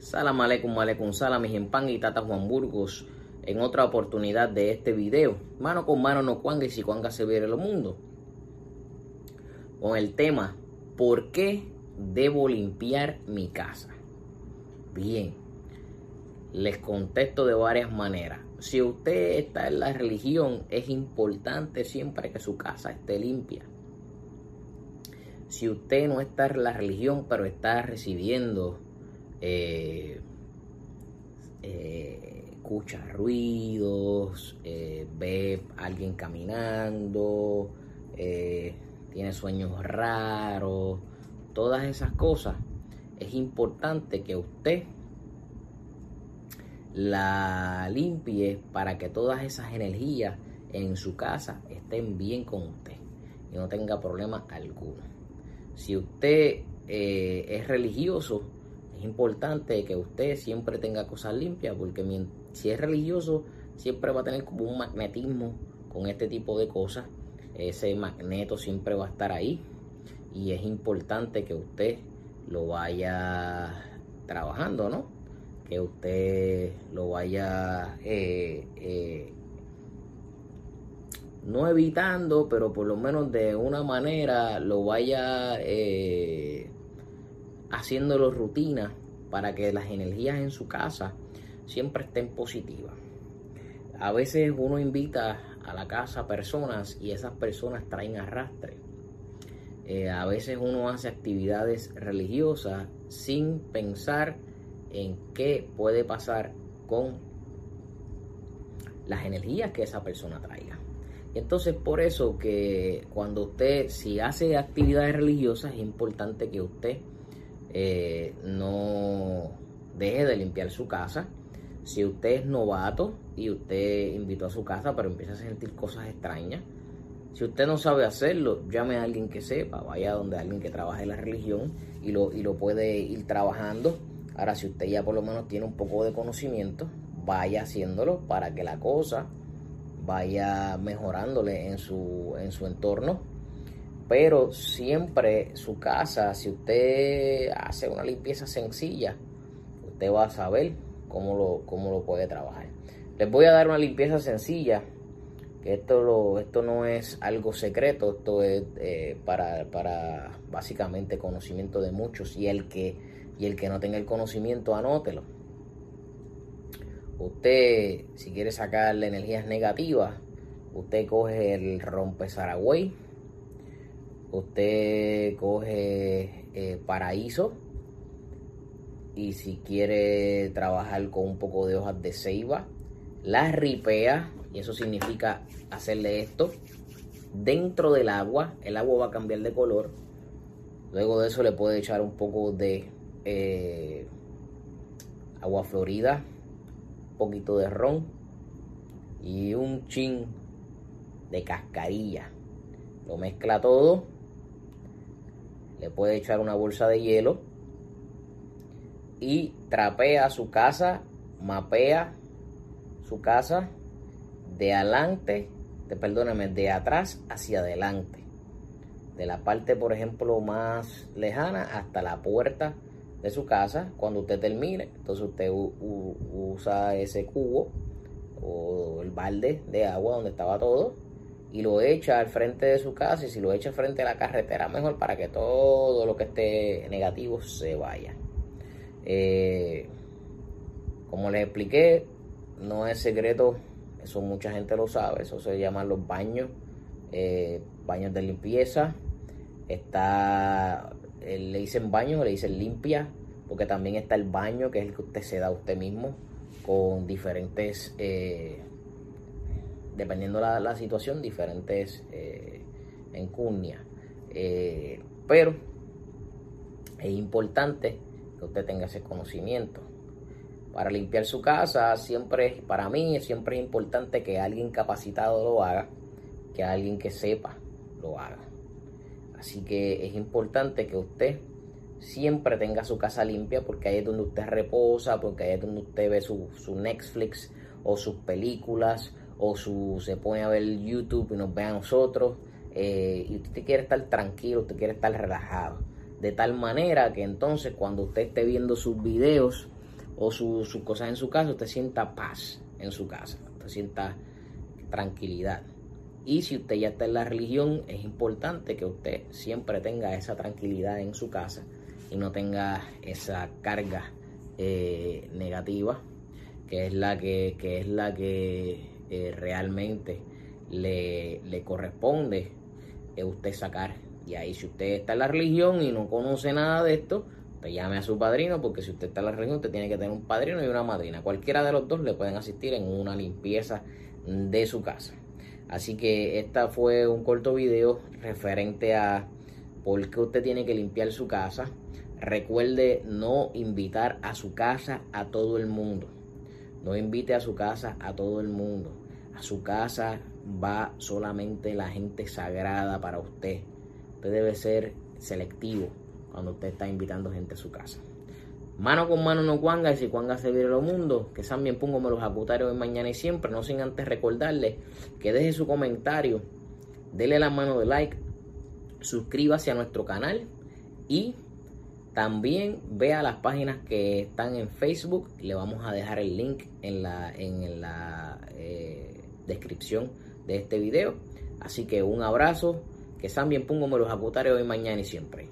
Salam aleikum, aleikum salam, y tata Juan Burgos en otra oportunidad de este video. Mano con mano no cuanga y si cuanga se viene el mundo. Con el tema, ¿por qué debo limpiar mi casa? Bien, les contesto de varias maneras. Si usted está en la religión, es importante siempre que su casa esté limpia. Si usted no está en la religión, pero está recibiendo eh, eh, escucha ruidos, eh, ve a alguien caminando, tiene sueños raros, todas esas cosas, es importante que usted la limpie para que todas esas energías en su casa estén bien con usted y no tenga problema alguno. Si usted es religioso, es importante que usted siempre tenga cosas limpias porque si es religioso siempre va a tener como un magnetismo con este tipo de cosas. Ese magneto siempre va a estar ahí y es importante que usted lo vaya trabajando, ¿no? Que usted lo vaya eh, eh, no evitando, pero por lo menos de una manera lo vaya eh, haciéndolo rutina para que las energías en su casa siempre estén positivas. A veces uno invita a la casa personas y esas personas traen arrastre. Eh, a veces uno hace actividades religiosas sin pensar en qué puede pasar con las energías que esa persona traiga. Entonces por eso que cuando usted si hace actividades religiosas es importante que usted eh, no deje de limpiar su casa. Si usted es novato y usted invitó a su casa pero empieza a sentir cosas extrañas, si usted no sabe hacerlo, llame a alguien que sepa, vaya donde alguien que trabaje la religión y lo, y lo puede ir trabajando. Ahora, si usted ya por lo menos tiene un poco de conocimiento, vaya haciéndolo para que la cosa vaya mejorándole en su, en su entorno pero siempre su casa, si usted hace una limpieza sencilla, usted va a saber cómo lo, cómo lo puede trabajar. Les voy a dar una limpieza sencilla, esto, lo, esto no es algo secreto, esto es eh, para, para básicamente conocimiento de muchos y el que, y el que no tenga el conocimiento, anótelo. Usted, si quiere sacarle energías negativas, usted coge el rompe Saragüey usted coge eh, paraíso y si quiere trabajar con un poco de hojas de ceiba, las ripea y eso significa hacerle esto dentro del agua, el agua va a cambiar de color, luego de eso le puede echar un poco de eh, agua florida, un poquito de ron y un chin de cascarilla. Lo mezcla todo le puede echar una bolsa de hielo y trapea su casa, mapea su casa de adelante, de, perdóname, de atrás hacia adelante. De la parte, por ejemplo, más lejana hasta la puerta de su casa. Cuando usted termine, entonces usted usa ese cubo o el balde de agua donde estaba todo y lo echa al frente de su casa y si lo echa frente a la carretera mejor para que todo lo que esté negativo se vaya. Eh, como les expliqué, no es secreto, eso mucha gente lo sabe, eso se llaman los baños, eh, baños de limpieza. Está, eh, le dicen baño, le dicen limpia, porque también está el baño, que es el que usted se da a usted mismo, con diferentes dependiendo la, la situación, diferentes eh, encurnias. Eh, pero es importante que usted tenga ese conocimiento. Para limpiar su casa, siempre, para mí, siempre es importante que alguien capacitado lo haga, que alguien que sepa lo haga. Así que es importante que usted siempre tenga su casa limpia porque ahí es donde usted reposa, porque ahí es donde usted ve su, su Netflix o sus películas o su, se pone a ver YouTube y nos ve a nosotros eh, y usted quiere estar tranquilo, usted quiere estar relajado. De tal manera que entonces cuando usted esté viendo sus videos, o sus cosas en su casa, usted sienta paz en su casa, usted sienta tranquilidad. Y si usted ya está en la religión, es importante que usted siempre tenga esa tranquilidad en su casa y no tenga esa carga eh, negativa, que es la que, es la que eh, realmente le, le corresponde eh, usted sacar. Y ahí si usted está en la religión y no conoce nada de esto, pues llame a su padrino, porque si usted está en la religión, usted tiene que tener un padrino y una madrina. Cualquiera de los dos le pueden asistir en una limpieza de su casa. Así que esta fue un corto video referente a por qué usted tiene que limpiar su casa. Recuerde no invitar a su casa a todo el mundo. No invite a su casa a todo el mundo. Su casa va solamente la gente sagrada para usted. Usted debe ser selectivo cuando usted está invitando gente a su casa. Mano con mano no cuanga y si cuanga se vire lo mundo. Que también pongo me los acutarios de mañana y siempre. No sin antes recordarle que deje su comentario, dele la mano de like, suscríbase a nuestro canal y también vea las páginas que están en Facebook. Le vamos a dejar el link en la, en la eh, descripción de este video. Así que un abrazo. Que también pongo me los acutarios hoy, mañana y siempre.